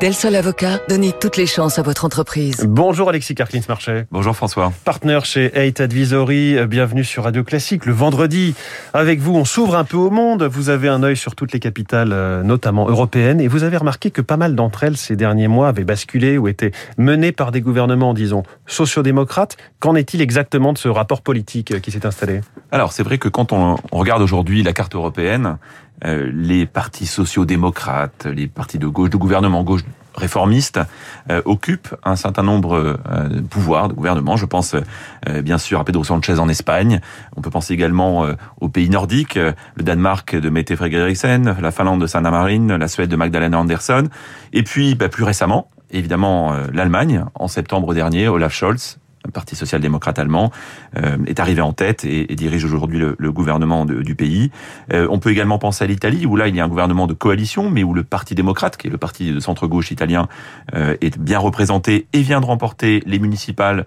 Del Sol Avocat, donnez toutes les chances à votre entreprise. Bonjour Alexis Carclins-Marchais. Bonjour François. Partenaire chez Eight Advisory, bienvenue sur Radio Classique. Le vendredi, avec vous, on s'ouvre un peu au monde. Vous avez un œil sur toutes les capitales, euh, notamment européennes, et vous avez remarqué que pas mal d'entre elles, ces derniers mois, avaient basculé ou étaient menées par des gouvernements, disons, sociodémocrates. Qu'en est-il exactement de ce rapport politique euh, qui s'est installé? Alors, c'est vrai que quand on regarde aujourd'hui la carte européenne, euh, les partis sociaux-démocrates, les partis de gauche, de gouvernement gauche réformistes euh, occupent un certain nombre euh, de pouvoirs de gouvernement. Je pense bien sûr à Pedro Sanchez en Espagne. On peut penser également aux pays nordiques, le Danemark de Mette Frederiksen, la Finlande de Sanna Marin, la Suède de Magdalena Andersson, et puis bah, plus récemment, évidemment l'Allemagne en septembre dernier, Olaf Scholz parti social-démocrate allemand, euh, est arrivé en tête et, dirige aujourd'hui le, gouvernement du pays. Euh, on peut également penser à l'Italie, où là, il y a un gouvernement de coalition, mais où le Parti démocrate, qui est le parti de centre-gauche italien, euh, est bien représenté et vient de remporter les municipales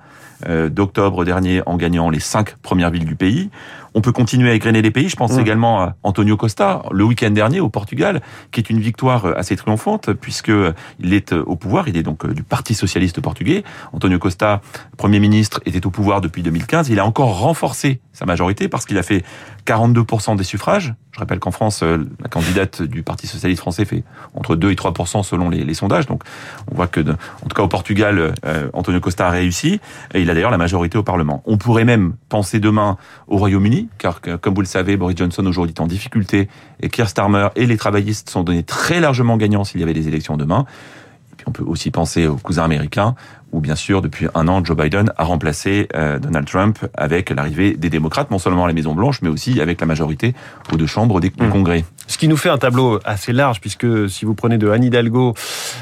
d'octobre dernier en gagnant les cinq premières villes du pays. On peut continuer à égrener les pays. Je pense également à Antonio Costa, le week-end dernier au Portugal, qui est une victoire assez triomphante, puisque il est au pouvoir. Il est donc du Parti socialiste portugais. Antonio Costa, Premier ministre, était au pouvoir depuis 2015. Il a encore renforcé sa majorité parce qu'il a fait 42% des suffrages. Je rappelle qu'en France, euh, la candidate du Parti socialiste français fait entre 2 et 3% selon les, sondages. Donc, on voit que, en tout cas au Portugal, euh, Antonio Costa a réussi et il a d'ailleurs la majorité au Parlement. On pourrait même penser demain au Royaume-Uni, car comme vous le savez, Boris Johnson aujourd'hui est en difficulté et Keir Starmer et les travaillistes sont donnés très largement gagnants s'il y avait des élections demain. On peut aussi penser aux cousins américains où bien sûr depuis un an Joe Biden a remplacé euh, Donald Trump avec l'arrivée des démocrates, non seulement à la Maison Blanche, mais aussi avec la majorité aux deux chambres du mmh. Congrès. Ce qui nous fait un tableau assez large, puisque si vous prenez de Anne Hidalgo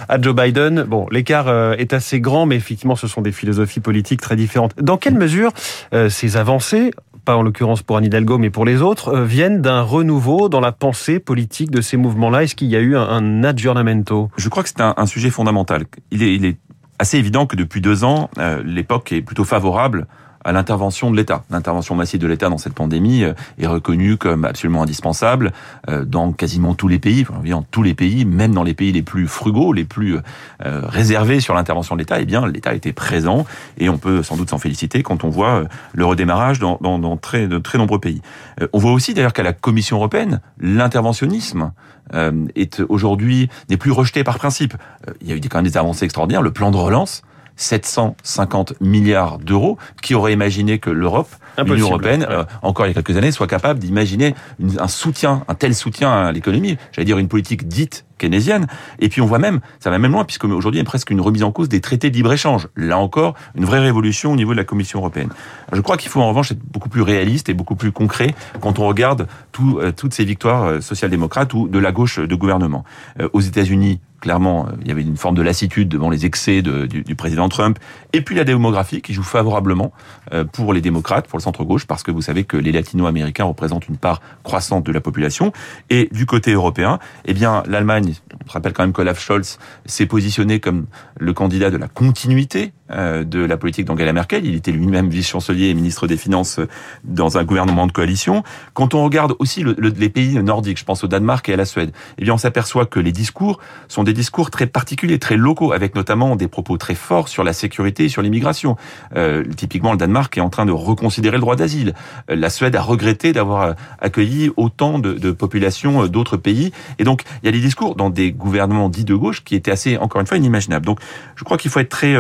à Joe Biden, bon, l'écart euh, est assez grand, mais effectivement, ce sont des philosophies politiques très différentes. Dans quelle mesure euh, ces avancées pas en l'occurrence pour Anne Hidalgo, mais pour les autres, viennent d'un renouveau dans la pensée politique de ces mouvements-là Est-ce qu'il y a eu un, un aggiornamento? Je crois que c'est un, sujet fondamental. Il est, il est assez évident que depuis deux ans, euh, l'époque est plutôt favorable à l'intervention de l'État. L'intervention massive de l'État dans cette pandémie euh, est reconnue comme absolument indispensable euh, dans quasiment tous les pays, enfin, dans tous les pays, même dans les pays les plus frugaux, les plus réservés sur l'intervention de l'État. Eh bien, l'État était présent et on peut sans doute s'en féliciter quand on voit le redémarrage dans, dans, dans très, de très nombreux pays. On voit aussi d'ailleurs qu'à la Commission européenne, l'interventionnisme euh, est aujourd'hui n'est plus rejeté par principe. Euh, il y a eu quand même des avancées extraordinaires. Le plan de relance, 750 milliards d'euros. Qui aurait imaginé que l'Europe, l'Union européenne, euh, encore il y a quelques années, soit capable d'imaginer un soutien, un tel soutien à l'économie J'allais dire une politique dite keynésienne. Et puis on voit même, ça va même loin, puisque aujourd'hui il y a presque une remise en cause des traités de libre-échange. Là encore, une vraie révolution au niveau de la Commission européenne. Je crois qu'il faut en revanche être beaucoup plus réaliste et beaucoup plus concret quand on regarde tout, euh, toutes ces victoires euh, social-démocrates ou de la gauche de gouvernement. Euh, aux États-Unis, clairement, il y avait une forme de lassitude devant les excès de, du, du, président Trump. Et puis la démographie qui joue favorablement pour les démocrates, pour le centre-gauche, parce que vous savez que les latino-américains représentent une part croissante de la population. Et du côté européen, eh bien, l'Allemagne on se rappelle quand même qu'Olaf Scholz s'est positionné comme le candidat de la continuité euh, de la politique d'Angela Merkel. Il était lui-même vice-chancelier et ministre des Finances euh, dans un gouvernement de coalition. Quand on regarde aussi le, les pays nordiques, je pense au Danemark et à la Suède, eh bien on s'aperçoit que les discours sont des discours très particuliers, très locaux, avec notamment des propos très forts sur la sécurité et sur l'immigration. Euh, typiquement, le Danemark est en train de reconsidérer le droit d'asile. Euh, la Suède a regretté d'avoir accueilli autant de, de populations d'autres pays. Et donc, il y a des discours dans des gouvernements dits de gauche qui étaient assez, encore une fois, inimaginables. Donc, je crois qu'il faut être très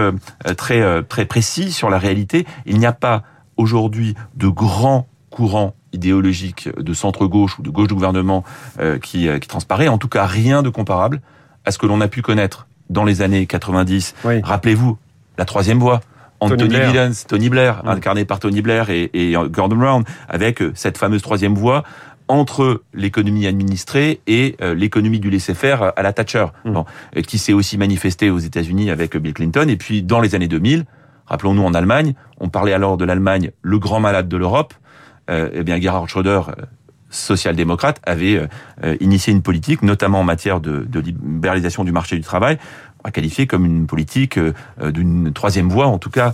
très euh, très précis sur la réalité. Il n'y a pas aujourd'hui de grands courants idéologiques de centre-gauche ou de gauche du gouvernement euh, qui, euh, qui transparaît. En tout cas, rien de comparable à ce que l'on a pu connaître dans les années 90. Rappelez-vous, la troisième voie. Anthony Tony Tony Blair, mm. incarné par Tony Blair et, et Gordon Brown, avec cette fameuse troisième voie entre l'économie administrée et euh, l'économie du laisser-faire à la Thatcher, mmh. qui s'est aussi manifestée aux États-Unis avec Bill Clinton. Et puis dans les années 2000, rappelons-nous en Allemagne, on parlait alors de l'Allemagne, le grand malade de l'Europe. Euh, eh bien Gerhard Schröder, euh, social-démocrate, avait initié une politique, notamment en matière de, de libéralisation du marché du travail, va qualifier comme une politique d'une troisième voie, en tout cas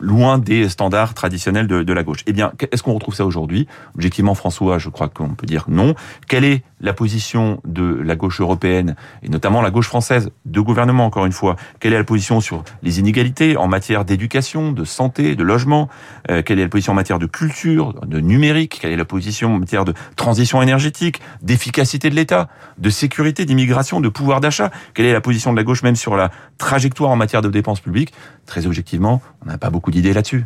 loin des standards traditionnels de, de la gauche. Eh bien, est-ce qu'on retrouve ça aujourd'hui? Objectivement, François, je crois qu'on peut dire non. Quelle est la position de la gauche européenne et notamment la gauche française, de gouvernement encore une fois Quelle est la position sur les inégalités en matière d'éducation, de santé, de logement euh, Quelle est la position en matière de culture, de numérique Quelle est la position en matière de transition énergétique, d'efficacité de l'État, de sécurité, d'immigration, de pouvoir d'achat Quelle est la position de la gauche même sur la trajectoire en matière de dépenses publiques? Très objectivement, on n'a pas beaucoup d'idées là-dessus.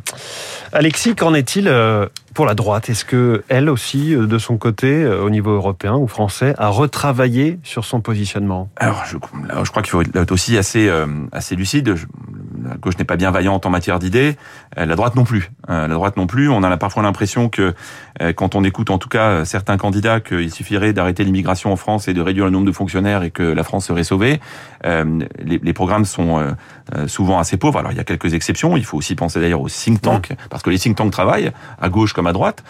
Alexis, qu'en est-il euh, pour la droite Est-ce que elle aussi, euh, de son côté, au niveau européen ou français, a retravaillé sur son positionnement? Alors, je, je crois qu'il faut être aussi assez, assez lucide la gauche n'est pas bien vaillante en matière d'idées, euh, la droite non plus. Euh, la droite non plus. On a parfois l'impression que euh, quand on écoute en tout cas certains candidats qu'il suffirait d'arrêter l'immigration en France et de réduire le nombre de fonctionnaires et que la France serait sauvée. Les, programmes sont souvent assez pauvres. Alors il y a quelques exceptions. Il faut aussi penser d'ailleurs aux think tanks parce que les think tanks travaillent à gauche comme à droite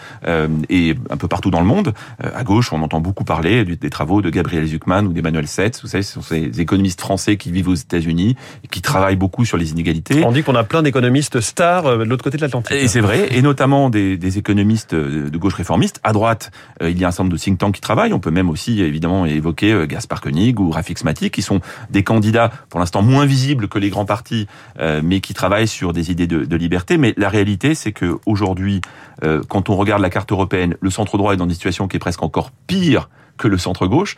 et un peu partout dans le monde. À gauche, on entend beaucoup parler des travaux de Gabriel Zuckman ou d'Emmanuel Setz. Vous savez, ce sont ces économistes français qui vivent aux États-Unis et qui travaillent beaucoup sur les inégalités on dit qu'on a plein d'économistes stars euh, de l'autre côté de l'Atlantique. Et c'est vrai, et notamment des, des, économistes de gauche réformiste. À droite, euh, il y a un certain nombre de think tanks qui travaillent. On peut même aussi évidemment évoquer euh, Gaspar Koenig ou Rafik Smati, qui sont des candidats pour l'instant moins visibles que les grands partis, mais qui travaillent sur des idées de, de liberté. Mais la réalité, c'est que aujourd'hui, quand on regarde la carte européenne, le centre droit est dans une situation qui est presque encore pire que le centre gauche,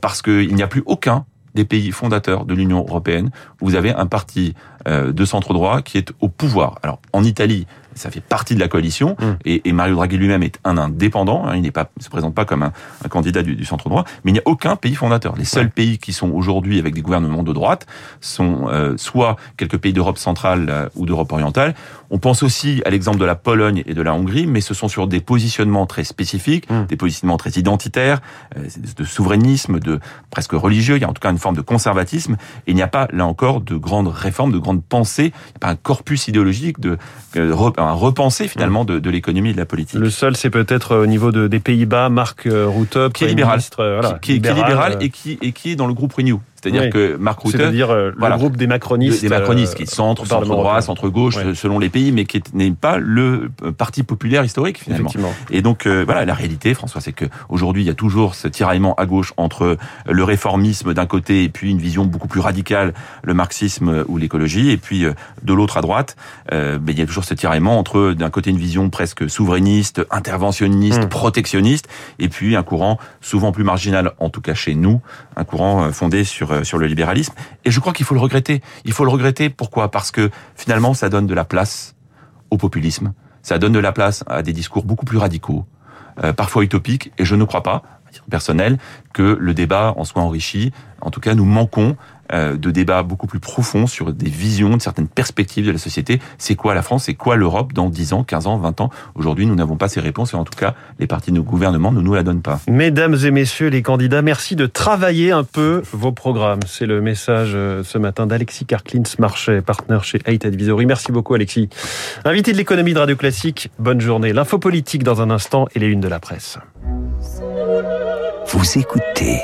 parce qu'il n'y a plus aucun des pays fondateurs de l'Union européenne où vous avez un parti euh, de centre droit qui est au pouvoir. Alors en Italie, ça fait partie de la coalition mm. et, et, Mario Draghi lui-même est un indépendant. Hein, il n'est pas, se présente pas comme un, un candidat du, du, centre droit, mais il n'y a aucun pays fondateur. Les seuls pays qui sont aujourd'hui avec des gouvernements de droite sont euh, soit quelques pays d'Europe centrale euh, ou d'Europe orientale. On pense aussi à l'exemple de la Pologne et de la Hongrie, mais ce sont sur des positionnements très spécifiques, mm. des positionnements très identitaires, euh, de souverainisme, de presque religieux. Il y a en tout cas une forme de conservatisme. Et il n'y a pas là encore de grandes réformes, de grandes pensées. Il n'y a pas un corpus idéologique de, de un repenser finalement de, de l'économie et de la politique. Le seul, c'est peut-être euh, au niveau de, des Pays-Bas, Marc euh, Rutte, qui est libéral, euh, voilà, qui, qui, est libéral et qui, et qui est dans le groupe Renew. C'est-à-dire que Marc Rutte, c'est-à-dire euh, le groupe des macronistes, des macronistes qui centre, centre droit, centre gauche, selon les pays, mais qui n'est pas le euh, parti populaire historique finalement. Et donc euh, voilà, la réalité, François, c'est que aujourd'hui il y a toujours ce tiraillement à gauche entre le réformisme d'un côté et puis une vision beaucoup plus radicale, le marxisme ou l'écologie, et puis de l'autre à droite, euh, il y a toujours ce tiraillement entre d'un côté une vision presque souverainiste, interventionniste, mmh. protectionniste, et puis un courant souvent plus marginal, en tout cas chez nous, un courant fondé sur euh, sur le libéralisme. Et je crois qu'il faut le regretter. Il faut le regretter. Pourquoi? Parce que finalement, ça donne de la place au populisme. Ça donne de la place à des discours beaucoup plus radicaux, euh, parfois utopiques. Et je ne crois pas, personnel, que le débat en soit enrichi. En tout cas, nous manquons de débats beaucoup plus profonds sur des visions, de certaines perspectives de la société. C'est quoi la France? C'est quoi l'Europe dans 10 ans, 15 ans, 20 ans? Aujourd'hui, nous n'avons pas ces réponses et en tout cas, les partis de nos gouvernements ne nous la donnent pas. Mesdames et messieurs les candidats, merci de travailler un peu vos programmes. C'est le message euh, ce matin d'Alexis Karklins Marchais, partenaire chez Eight Advisory. Merci beaucoup Alexis. Invité de l'économie de Radio Classique, bonne journée. L'info politique dans un instant et les unes de la presse. Vous écoutez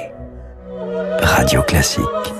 Radio Classique.